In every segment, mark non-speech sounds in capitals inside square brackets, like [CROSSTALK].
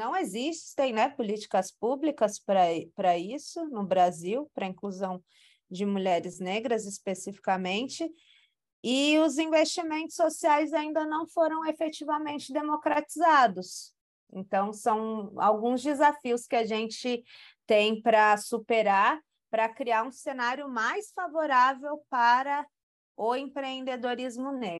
não existem né, políticas públicas para isso no Brasil, para a inclusão de mulheres negras especificamente, e os investimentos sociais ainda não foram efetivamente democratizados. Então, são alguns desafios que a gente tem para superar, para criar um cenário mais favorável para o empreendedorismo negro.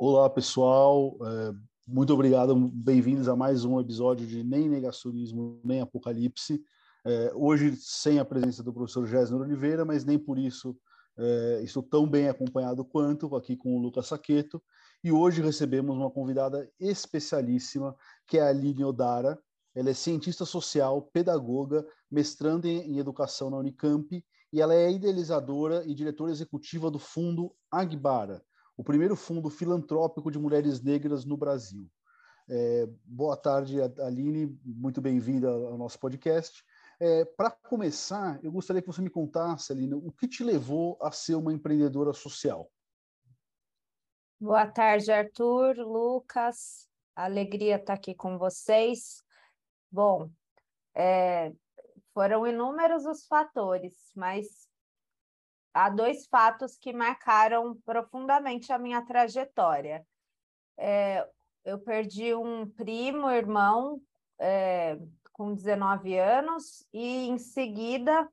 Olá, pessoal. É, muito obrigado. Bem-vindos a mais um episódio de Nem Negacionismo, Nem Apocalipse. É, hoje, sem a presença do professor Gésner Oliveira, mas nem por isso é, estou tão bem acompanhado quanto, aqui com o Lucas Saqueto. E hoje recebemos uma convidada especialíssima, que é a Aline Odara. Ela é cientista social, pedagoga, mestranda em educação na Unicamp e ela é idealizadora e diretora executiva do Fundo Agbara, o primeiro fundo filantrópico de mulheres negras no Brasil. É, boa tarde, Aline, muito bem-vinda ao nosso podcast. É, Para começar, eu gostaria que você me contasse, Aline, o que te levou a ser uma empreendedora social? Boa tarde, Arthur, Lucas. Alegria estar aqui com vocês. Bom, é, foram inúmeros os fatores, mas há dois fatos que marcaram profundamente a minha trajetória. É, eu perdi um primo, irmão, é, com 19 anos, e em seguida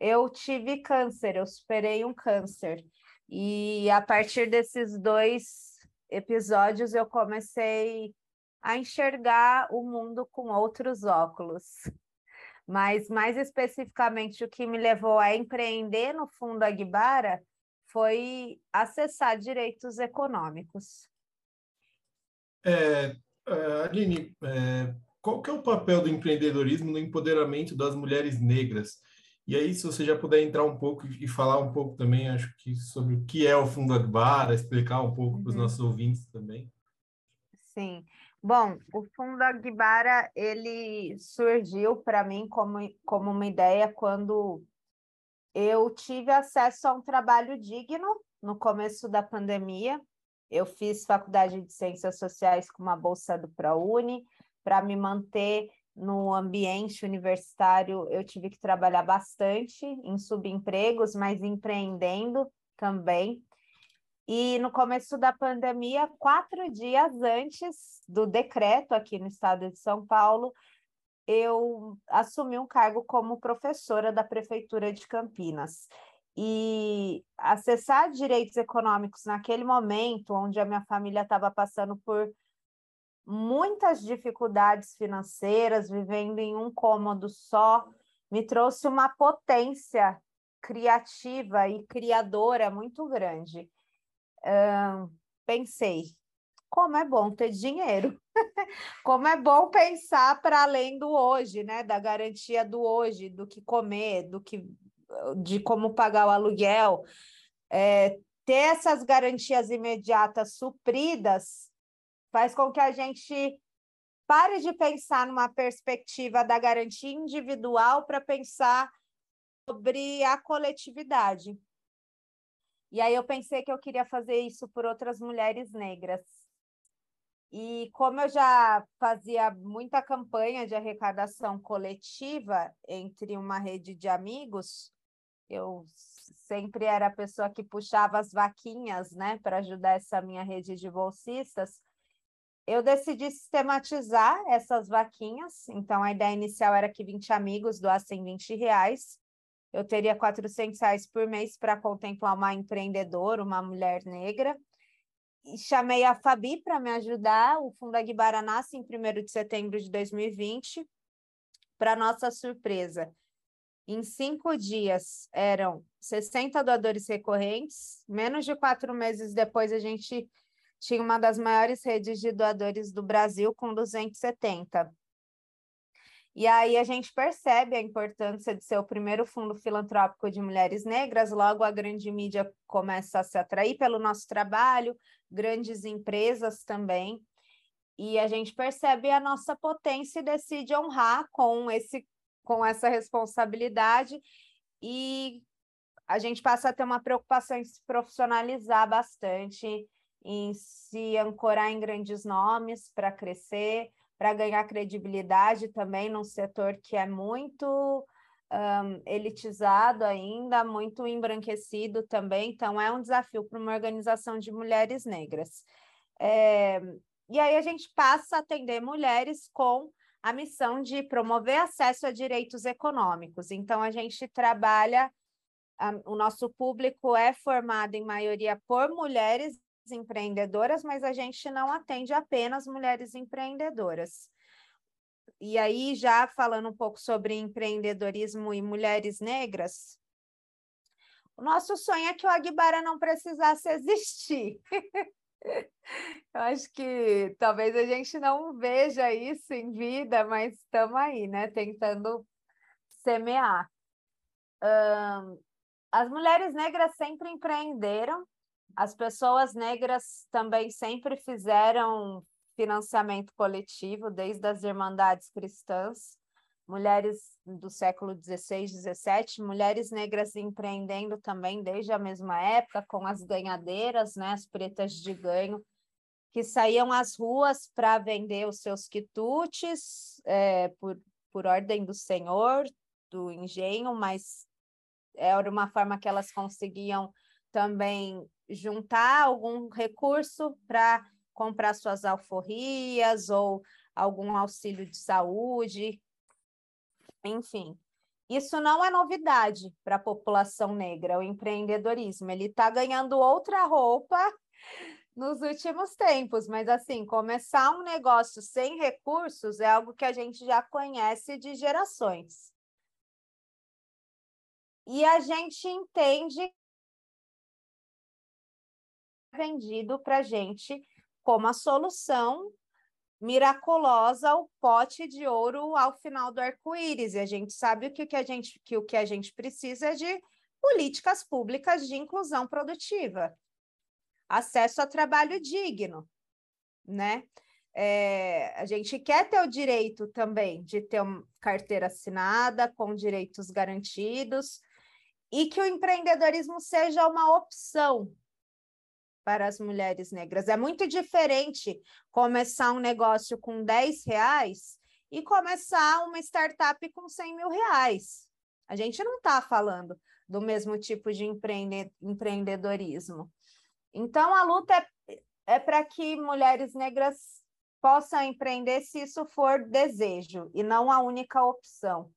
eu tive câncer, eu superei um câncer. E a partir desses dois episódios eu comecei a enxergar o mundo com outros óculos. Mas, mais especificamente, o que me levou a empreender no Fundo Aguibara foi acessar direitos econômicos. É, é, Aline, é, qual que é o papel do empreendedorismo no empoderamento das mulheres negras? E aí, se você já puder entrar um pouco e falar um pouco também, acho que sobre o que é o Fundo Agbara, explicar um pouco uhum. para os nossos ouvintes também. Sim. Bom, o Fundo Aguibara, ele surgiu para mim como, como uma ideia quando eu tive acesso a um trabalho digno no começo da pandemia. Eu fiz faculdade de Ciências Sociais com uma bolsa do ProUni. Para me manter no ambiente universitário, eu tive que trabalhar bastante em subempregos, mas empreendendo também. E no começo da pandemia, quatro dias antes do decreto aqui no estado de São Paulo, eu assumi um cargo como professora da Prefeitura de Campinas. E acessar direitos econômicos naquele momento, onde a minha família estava passando por muitas dificuldades financeiras, vivendo em um cômodo só, me trouxe uma potência criativa e criadora muito grande pensei, como é bom ter dinheiro, [LAUGHS] como é bom pensar para além do hoje, né? Da garantia do hoje, do que comer, do que de como pagar o aluguel, é, ter essas garantias imediatas supridas faz com que a gente pare de pensar numa perspectiva da garantia individual para pensar sobre a coletividade. E aí eu pensei que eu queria fazer isso por outras mulheres negras. E como eu já fazia muita campanha de arrecadação coletiva entre uma rede de amigos, eu sempre era a pessoa que puxava as vaquinhas, né, para ajudar essa minha rede de bolsistas. eu decidi sistematizar essas vaquinhas. Então, a ideia inicial era que 20 amigos doassem 20 reais. Eu teria 400 reais por mês para contemplar uma empreendedora, uma mulher negra. E chamei a Fabi para me ajudar. O Fundo Aguibara nasce em 1 de setembro de 2020. Para nossa surpresa, em cinco dias eram 60 doadores recorrentes. Menos de quatro meses depois, a gente tinha uma das maiores redes de doadores do Brasil, com 270. E aí a gente percebe a importância de ser o primeiro fundo filantrópico de mulheres negras, logo a grande mídia começa a se atrair pelo nosso trabalho, grandes empresas também, e a gente percebe a nossa potência e decide honrar com esse com essa responsabilidade. E a gente passa a ter uma preocupação em se profissionalizar bastante em se ancorar em grandes nomes para crescer, para ganhar credibilidade também num setor que é muito um, elitizado ainda, muito embranquecido também. Então, é um desafio para uma organização de mulheres negras. É, e aí a gente passa a atender mulheres com a missão de promover acesso a direitos econômicos. Então, a gente trabalha, o nosso público é formado em maioria por mulheres empreendedoras, mas a gente não atende apenas mulheres empreendedoras. E aí, já falando um pouco sobre empreendedorismo e mulheres negras, o nosso sonho é que o Aguibara não precisasse existir. [LAUGHS] Eu acho que talvez a gente não veja isso em vida, mas estamos aí, né? Tentando semear. Um, as mulheres negras sempre empreenderam, as pessoas negras também sempre fizeram financiamento coletivo, desde as Irmandades Cristãs, mulheres do século XVI, XVII, mulheres negras empreendendo também desde a mesma época, com as ganhadeiras, né, as pretas de ganho, que saíam às ruas para vender os seus quitutes é, por, por ordem do senhor, do engenho, mas era uma forma que elas conseguiam também juntar algum recurso para comprar suas alforrias ou algum auxílio de saúde, enfim. Isso não é novidade para a população negra, o empreendedorismo. Ele está ganhando outra roupa [LAUGHS] nos últimos tempos, mas assim, começar um negócio sem recursos é algo que a gente já conhece de gerações. E a gente entende vendido para gente como a solução miraculosa ao pote de ouro ao final do arco-íris. E a gente sabe que, que, a gente, que o que a gente precisa é de políticas públicas de inclusão produtiva, acesso a trabalho digno, né? É, a gente quer ter o direito também de ter uma carteira assinada com direitos garantidos e que o empreendedorismo seja uma opção para as mulheres negras. É muito diferente começar um negócio com 10 reais e começar uma startup com 100 mil reais. A gente não está falando do mesmo tipo de empreende empreendedorismo. Então, a luta é, é para que mulheres negras possam empreender se isso for desejo e não a única opção.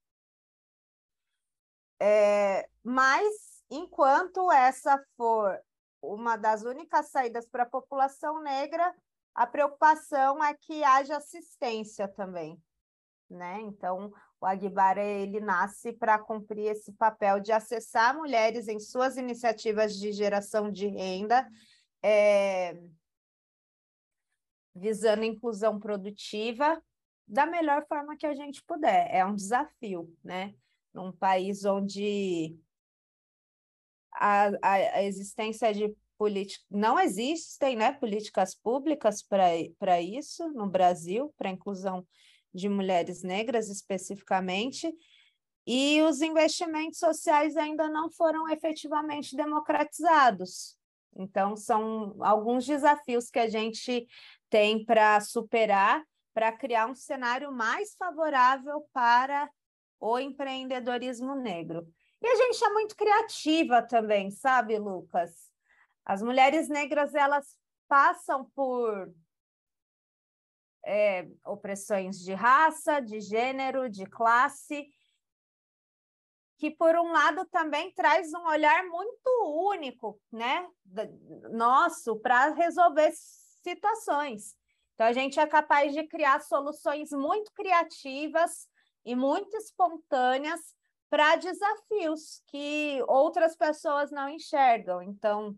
É, mas, enquanto essa for uma das únicas saídas para a população negra, a preocupação é que haja assistência também, né? Então, o Aguibara ele nasce para cumprir esse papel de acessar mulheres em suas iniciativas de geração de renda, é, visando inclusão produtiva da melhor forma que a gente puder. É um desafio, né? Num país onde a, a, a existência de política não existem né, políticas públicas para isso no Brasil, para a inclusão de mulheres negras especificamente, e os investimentos sociais ainda não foram efetivamente democratizados. Então, são alguns desafios que a gente tem para superar, para criar um cenário mais favorável para o empreendedorismo negro. E a gente é muito criativa também, sabe, Lucas? As mulheres negras, elas passam por é, opressões de raça, de gênero, de classe, que por um lado também traz um olhar muito único, né, nosso para resolver situações. Então a gente é capaz de criar soluções muito criativas e muito espontâneas para desafios que outras pessoas não enxergam. Então,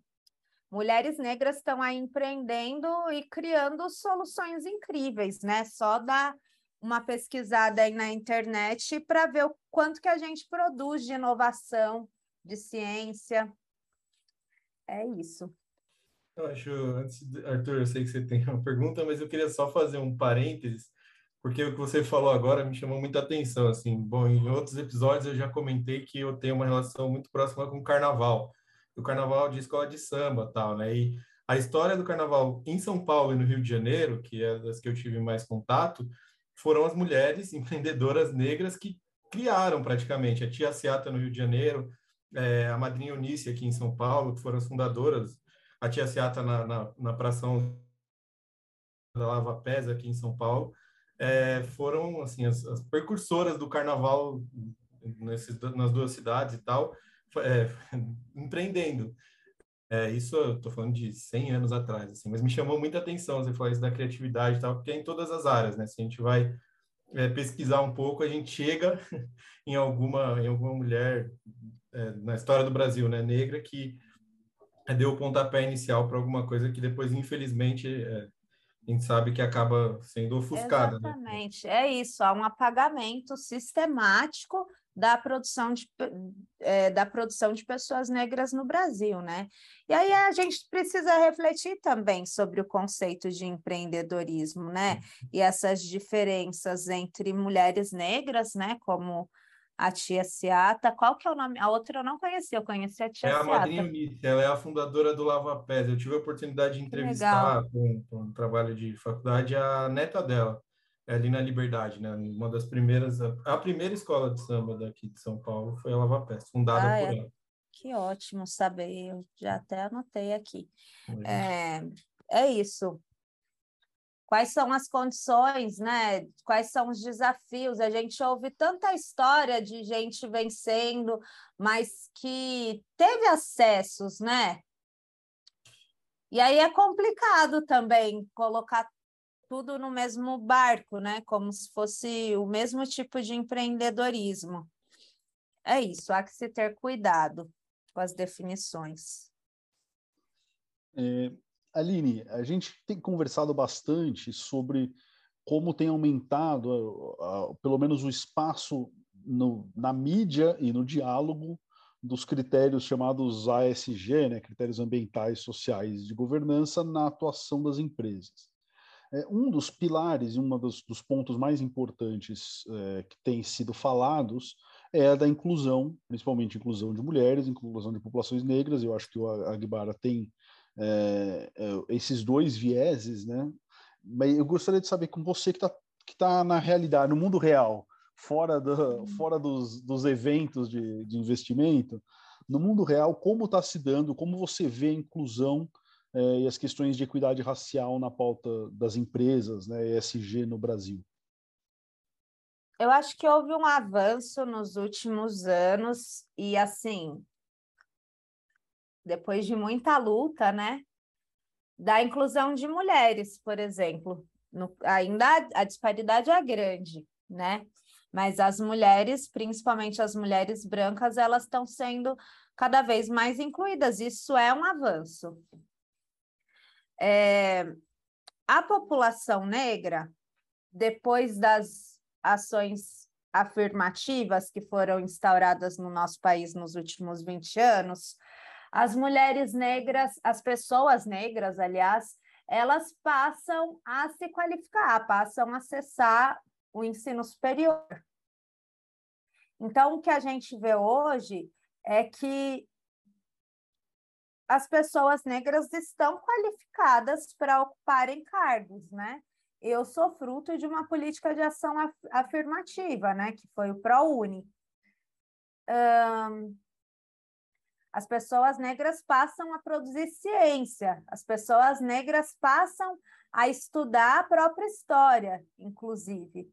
mulheres negras estão aí empreendendo e criando soluções incríveis, né? Só dar uma pesquisada aí na internet para ver o quanto que a gente produz de inovação, de ciência. É isso. Eu acho, antes, Arthur, eu sei que você tem uma pergunta, mas eu queria só fazer um parênteses, porque o que você falou agora me chamou muita atenção, assim, bom, em outros episódios eu já comentei que eu tenho uma relação muito próxima com o carnaval, o carnaval de escola de samba, tal, né, e a história do carnaval em São Paulo e no Rio de Janeiro, que é das que eu tive mais contato, foram as mulheres [LAUGHS] empreendedoras negras que criaram praticamente. A Tia Seata no Rio de Janeiro, é, a Madrinha Eunice aqui em São Paulo, que foram as fundadoras. A Tia Seata na, na, na pração da Lava Pés aqui em São Paulo, é, foram assim as, as, percursoras do carnaval nesses, nas duas cidades e tal, é, [LAUGHS] empreendendo. É, isso eu estou falando de 100 anos atrás, assim, mas me chamou muita atenção você falar isso da criatividade e tal, porque é em todas as áreas, né? Se a gente vai é, pesquisar um pouco, a gente chega [LAUGHS] em alguma, em alguma mulher é, na história do Brasil, né, negra, que deu o pontapé inicial para alguma coisa que depois, infelizmente, é, a gente sabe que acaba sendo ofuscada. Né? Exatamente, né? é isso, há um apagamento sistemático da produção de, é, da produção de pessoas negras no Brasil, né? E aí a gente precisa refletir também sobre o conceito de empreendedorismo, né? E essas diferenças entre mulheres negras, né, como a tia Seata. Qual que é o nome? A outra eu não conhecia, eu conheci a tia É a Seata. madrinha Eunice, ela é a fundadora do Lava Pés. Eu tive a oportunidade de entrevistar com, com um trabalho de faculdade a neta dela, é ali na Liberdade, né? Uma das primeiras, a primeira escola de samba daqui de São Paulo foi a Lava Pés, fundada ah, por é. ela. Que ótimo saber, eu já até anotei aqui. É, é isso quais são as condições, né? Quais são os desafios? A gente ouve tanta história de gente vencendo, mas que teve acessos, né? E aí é complicado também colocar tudo no mesmo barco, né? Como se fosse o mesmo tipo de empreendedorismo. É isso, há que se ter cuidado com as definições. É, Aline, a gente tem conversado bastante sobre como tem aumentado, uh, pelo menos, o espaço no, na mídia e no diálogo dos critérios chamados ASG, né, critérios ambientais, sociais de governança, na atuação das empresas. É, um dos pilares e um dos, dos, pontos mais importantes é, que tem sido falados é a da inclusão, principalmente inclusão de mulheres, inclusão de populações negras. Eu acho que o Agbara tem é, esses dois vieses, né? Mas eu gostaria de saber com você que está que tá na realidade, no mundo real, fora, do, uhum. fora dos, dos eventos de, de investimento, no mundo real, como está se dando, como você vê a inclusão é, e as questões de equidade racial na pauta das empresas, né, ESG no Brasil? Eu acho que houve um avanço nos últimos anos e, assim, depois de muita luta, né? Da inclusão de mulheres, por exemplo. No, ainda a disparidade é grande, né? Mas as mulheres, principalmente as mulheres brancas, elas estão sendo cada vez mais incluídas. Isso é um avanço. É, a população negra, depois das ações afirmativas que foram instauradas no nosso país nos últimos 20 anos, as mulheres negras, as pessoas negras, aliás, elas passam a se qualificar, passam a acessar o ensino superior. Então, o que a gente vê hoje é que as pessoas negras estão qualificadas para ocuparem cargos, né? Eu sou fruto de uma política de ação afirmativa, né? Que foi o ProUni. Um, as pessoas negras passam a produzir ciência, as pessoas negras passam a estudar a própria história, inclusive.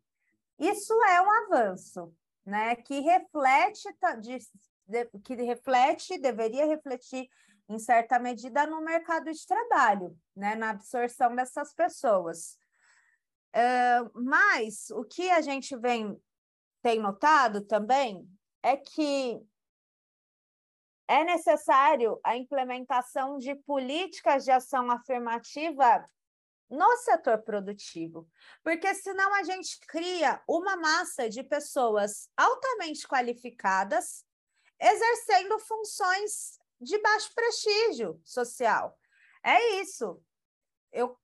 Isso é um avanço, né, que reflete, de, de, que reflete, deveria refletir em certa medida no mercado de trabalho, né, na absorção dessas pessoas. Uh, mas o que a gente vem tem notado também é que é necessário a implementação de políticas de ação afirmativa no setor produtivo, porque senão a gente cria uma massa de pessoas altamente qualificadas exercendo funções de baixo prestígio social. É isso. Eu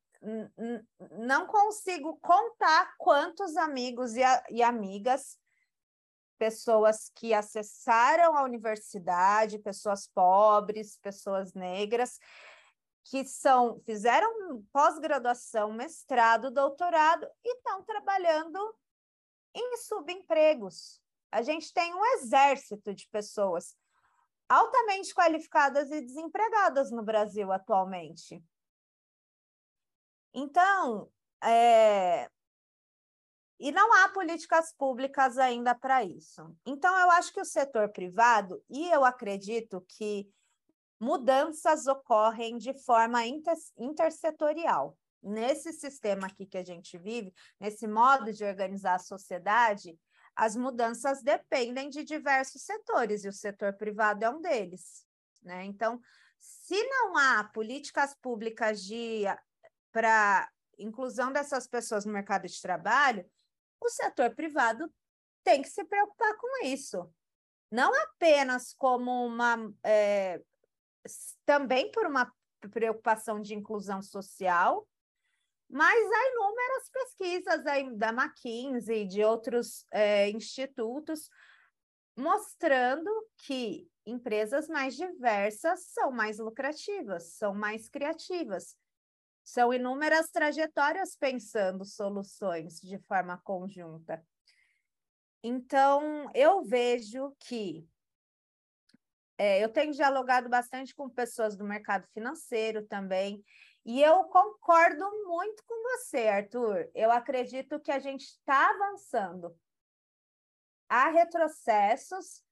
não consigo contar quantos amigos e, e amigas, pessoas que acessaram a universidade, pessoas pobres, pessoas negras, que são fizeram pós-graduação, mestrado, doutorado e estão trabalhando em subempregos. A gente tem um exército de pessoas altamente qualificadas e desempregadas no Brasil atualmente. Então, é... e não há políticas públicas ainda para isso. Então, eu acho que o setor privado, e eu acredito que mudanças ocorrem de forma inter intersetorial. Nesse sistema aqui que a gente vive, nesse modo de organizar a sociedade, as mudanças dependem de diversos setores, e o setor privado é um deles. Né? Então, se não há políticas públicas para inclusão dessas pessoas no mercado de trabalho, o setor privado tem que se preocupar com isso. Não apenas como uma é, também por uma preocupação de inclusão social, mas há inúmeras pesquisas aí da McKinsey e de outros é, institutos mostrando que empresas mais diversas são mais lucrativas, são mais criativas. São inúmeras trajetórias pensando soluções de forma conjunta. Então, eu vejo que é, eu tenho dialogado bastante com pessoas do mercado financeiro também, e eu concordo muito com você, Arthur. Eu acredito que a gente está avançando. Há retrocessos,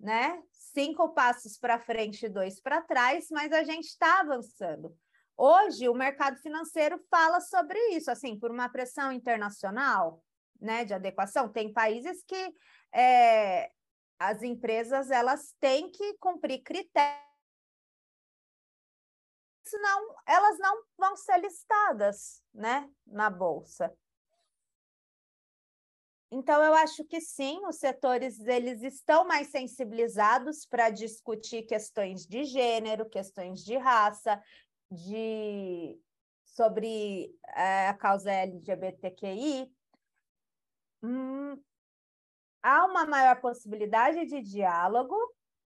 né? Cinco passos para frente e dois para trás, mas a gente está avançando. Hoje, o mercado financeiro fala sobre isso, assim, por uma pressão internacional, né, de adequação. Tem países que é, as empresas elas têm que cumprir critérios, senão elas não vão ser listadas, né, na bolsa. Então eu acho que sim, os setores eles estão mais sensibilizados para discutir questões de gênero, questões de raça, de sobre é, a causa LGBTQI. Hum, há uma maior possibilidade de diálogo,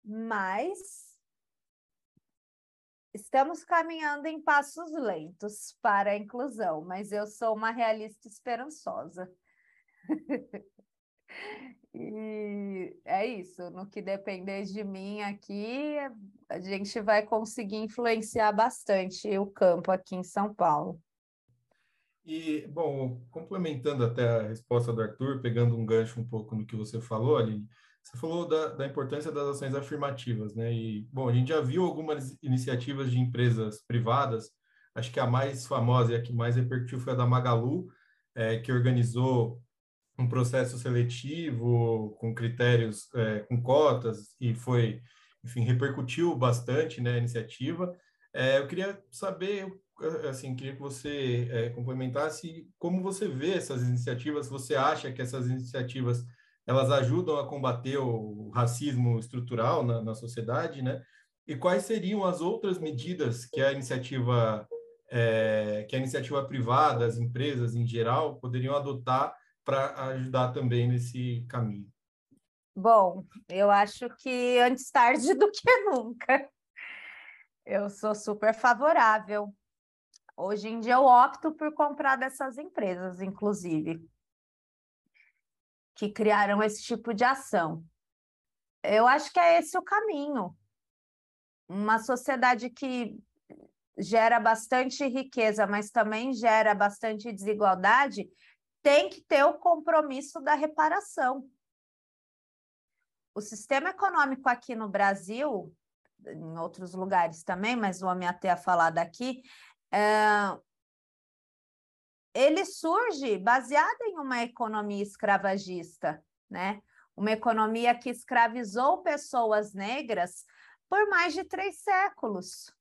mas estamos caminhando em passos lentos para a inclusão, mas eu sou uma realista esperançosa. [LAUGHS] e é isso, no que depender de mim aqui, a gente vai conseguir influenciar bastante o campo aqui em São Paulo. E, bom, complementando até a resposta do Arthur, pegando um gancho um pouco no que você falou, Aline, você falou da, da, importância das ações afirmativas, né? E, bom, a gente já viu algumas iniciativas de empresas privadas, acho que a mais famosa e a que mais repercutiu foi a da Magalu, é, que organizou um processo seletivo com critérios, é, com cotas, e foi, enfim, repercutiu bastante, né, a iniciativa. É, eu queria saber assim, queria que você é, complementasse como você vê essas iniciativas. Você acha que essas iniciativas elas ajudam a combater o racismo estrutural na, na sociedade, né? E quais seriam as outras medidas que a iniciativa é, que a iniciativa privada, as empresas em geral, poderiam adotar para ajudar também nesse caminho? Bom, eu acho que antes tarde do que nunca. Eu sou super favorável Hoje em dia eu opto por comprar dessas empresas, inclusive, que criaram esse tipo de ação. Eu acho que é esse o caminho. Uma sociedade que gera bastante riqueza, mas também gera bastante desigualdade, tem que ter o compromisso da reparação. O sistema econômico aqui no Brasil, em outros lugares também, mas vou me até a falar daqui, é, ele surge baseado em uma economia escravagista, né? Uma economia que escravizou pessoas negras por mais de três séculos.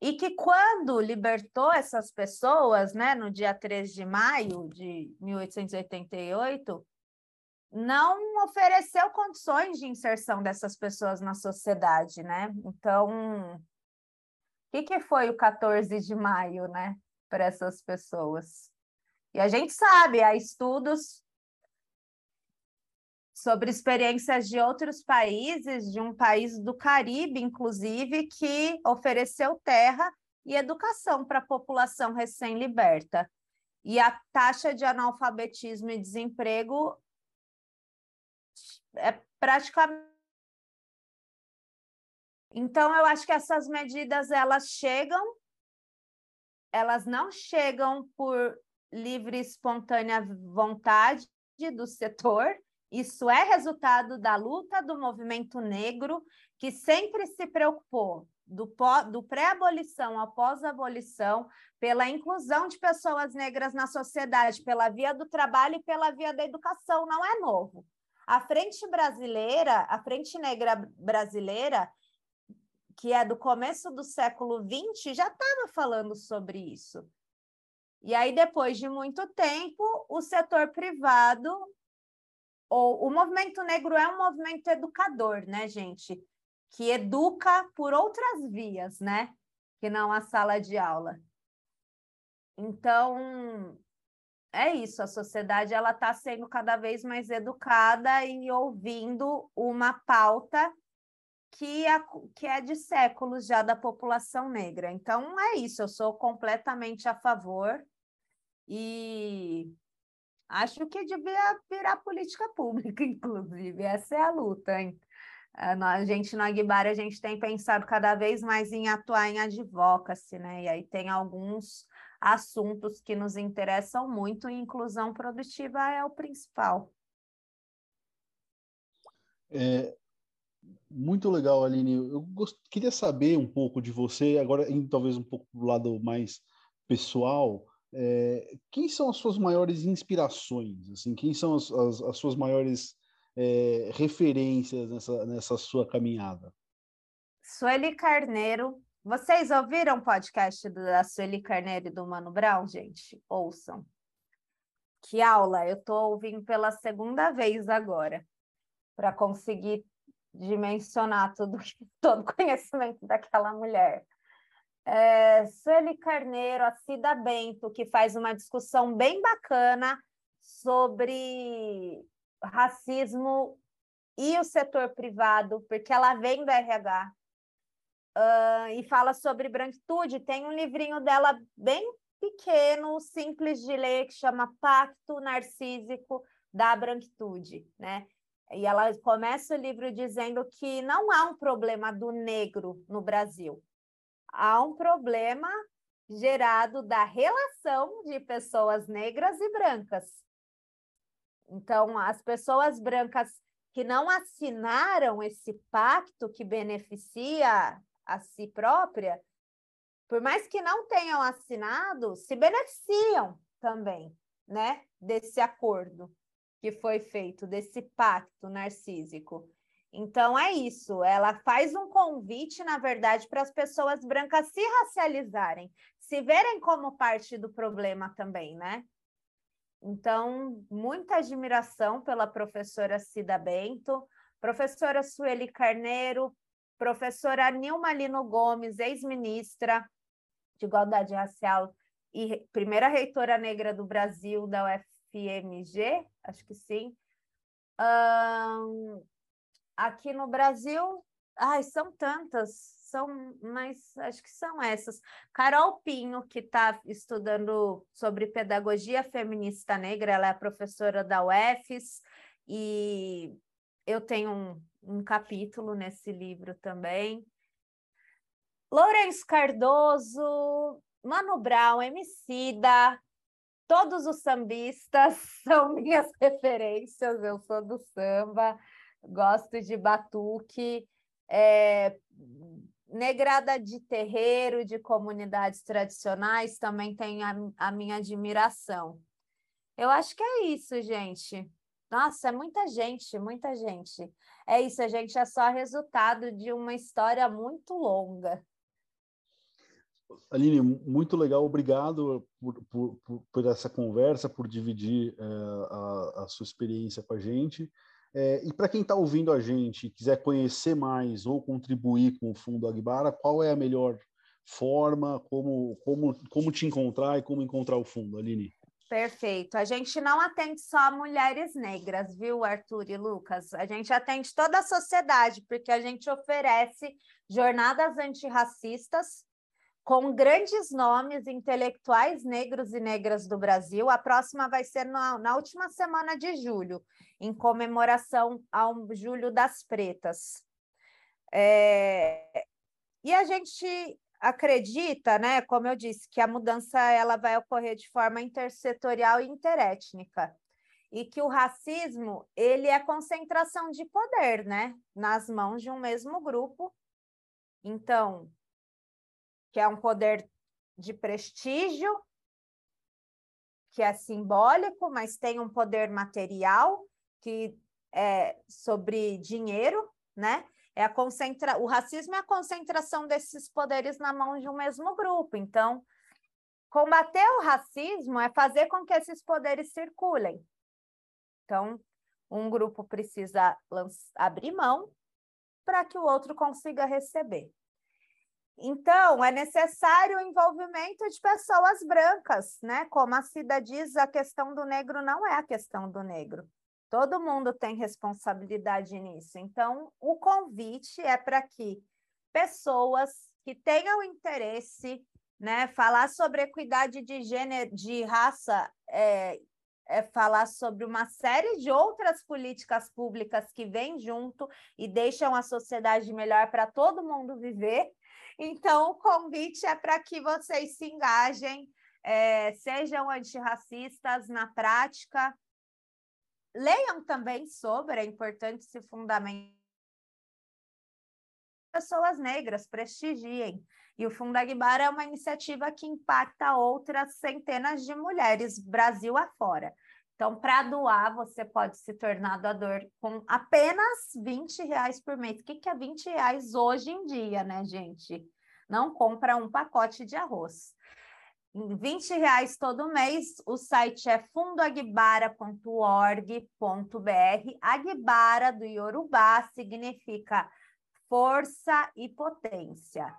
E que quando libertou essas pessoas, né, no dia 3 de maio de 1888, não ofereceu condições de inserção dessas pessoas na sociedade, né? Então, o que, que foi o 14 de maio, né, para essas pessoas? E a gente sabe, há estudos sobre experiências de outros países, de um país do Caribe, inclusive, que ofereceu terra e educação para a população recém-liberta. E a taxa de analfabetismo e desemprego é praticamente. Então, eu acho que essas medidas elas chegam, elas não chegam por livre e espontânea vontade do setor, isso é resultado da luta do movimento negro, que sempre se preocupou, do, do pré-abolição ao pós-abolição, pela inclusão de pessoas negras na sociedade, pela via do trabalho e pela via da educação. Não é novo. A Frente Brasileira, a Frente Negra Brasileira, que é do começo do século XX, já estava falando sobre isso. E aí, depois de muito tempo, o setor privado o, movimento negro é um movimento educador, né, gente? Que educa por outras vias, né? Que não a sala de aula. Então, é isso, a sociedade ela está sendo cada vez mais educada e ouvindo uma pauta que que é de séculos já da população negra. Então, é isso, eu sou completamente a favor e Acho que devia virar política pública, [LAUGHS] inclusive. Essa é a luta. Hein? A gente no Aguibar, a gente tem pensado cada vez mais em atuar em advocacy, né? E aí tem alguns assuntos que nos interessam muito e inclusão produtiva é o principal. É, muito legal, Aline. Eu gost... queria saber um pouco de você, agora indo talvez um pouco para o lado mais pessoal, é, quem são as suas maiores inspirações? Assim, quem são as, as, as suas maiores é, referências nessa, nessa sua caminhada? Sueli Carneiro. Vocês ouviram o podcast da Sueli Carneiro e do Mano Brown, gente? Ouçam. Que aula! Eu estou ouvindo pela segunda vez agora, para conseguir dimensionar tudo, [LAUGHS] todo o conhecimento daquela mulher é, Sueli Carneiro, a Cida Bento, que faz uma discussão bem bacana sobre racismo e o setor privado, porque ela vem do RH uh, e fala sobre branquitude. Tem um livrinho dela bem pequeno, simples de ler, que chama Pacto Narcísico da Branquitude, né? E ela começa o livro dizendo que não há um problema do negro no Brasil há um problema gerado da relação de pessoas negras e brancas. Então, as pessoas brancas que não assinaram esse pacto que beneficia a si própria, por mais que não tenham assinado, se beneficiam também, né, desse acordo que foi feito, desse pacto narcísico. Então é isso, ela faz um convite, na verdade, para as pessoas brancas se racializarem, se verem como parte do problema também, né? Então, muita admiração pela professora Cida Bento, professora Sueli Carneiro, professora Nilma Lino Gomes, ex-ministra de Igualdade Racial e primeira reitora negra do Brasil da UFMG, acho que sim. Um, aqui no Brasil, ai, são tantas, são, mas acho que são essas. Carol Pinho, que está estudando sobre pedagogia feminista negra, ela é professora da UFES, e eu tenho um, um capítulo nesse livro também. Lourenço Cardoso, Mano Brown, Emicida, todos os sambistas [LAUGHS] são minhas referências, eu sou do samba, gosto de batuque, é, negrada de terreiro, de comunidades tradicionais, também tem a, a minha admiração. Eu acho que é isso, gente. Nossa, é muita gente, muita gente. É isso, a gente é só resultado de uma história muito longa. Aline, muito legal, obrigado por, por, por essa conversa, por dividir é, a, a, sua experiência com a gente. É, e para quem está ouvindo a gente, quiser conhecer mais ou contribuir com o Fundo Agbara, qual é a melhor forma, como, como, como te encontrar e como encontrar o fundo, Aline? Perfeito. A gente não atende só mulheres negras, viu, Arthur e Lucas? A gente atende toda a sociedade, porque a gente oferece jornadas antirracistas com grandes nomes intelectuais negros e negras do Brasil. A próxima vai ser na, na última semana de julho, em comemoração ao Julho das Pretas. É... E a gente acredita, né, como eu disse, que a mudança ela vai ocorrer de forma intersetorial e interétnica. E que o racismo, ele é concentração de poder, né, nas mãos de um mesmo grupo. Então, que é um poder de prestígio, que é simbólico, mas tem um poder material que é sobre dinheiro, né? É a concentra... O racismo é a concentração desses poderes na mão de um mesmo grupo. Então, combater o racismo é fazer com que esses poderes circulem. Então, um grupo precisa abrir mão para que o outro consiga receber. Então, é necessário o envolvimento de pessoas brancas, né? Como a Cida diz, a questão do negro não é a questão do negro. Todo mundo tem responsabilidade nisso. Então, o convite é para que pessoas que tenham interesse, né? Falar sobre equidade de gênero, de raça, é, é falar sobre uma série de outras políticas públicas que vêm junto e deixam a sociedade melhor para todo mundo viver então, o convite é para que vocês se engajem, é, sejam antirracistas na prática. Leiam também sobre, é importante se fundamentar. Pessoas negras, prestigiem. E o Fundo Aguibar é uma iniciativa que impacta outras centenas de mulheres, Brasil afora. Então, para doar, você pode se tornar doador com apenas 20 reais por mês. O que, que é 20 reais hoje em dia, né, gente? Não compra um pacote de arroz. Em 20 reais todo mês, o site é fundoaguibara.org.br. Aguibara, do Yorubá, significa força e potência.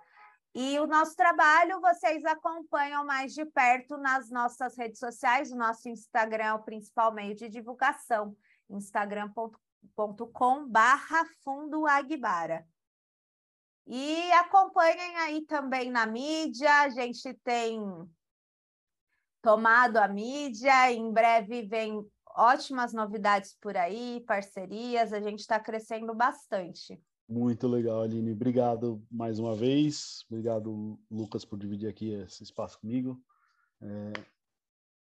E o nosso trabalho vocês acompanham mais de perto nas nossas redes sociais. O nosso Instagram é o principal meio de divulgação, instagram.com barra Fundo Aguibara. E acompanhem aí também na mídia, a gente tem tomado a mídia, em breve vem ótimas novidades por aí, parcerias, a gente está crescendo bastante. Muito legal, Aline. Obrigado mais uma vez. Obrigado, Lucas, por dividir aqui esse espaço comigo. É...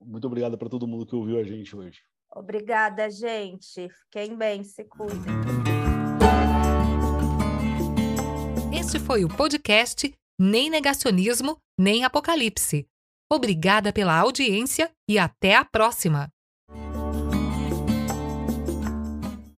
Muito obrigado para todo mundo que ouviu a gente hoje. Obrigada, gente. Fiquem bem, se cuidem. Este foi o podcast Nem Negacionismo, Nem Apocalipse. Obrigada pela audiência e até a próxima!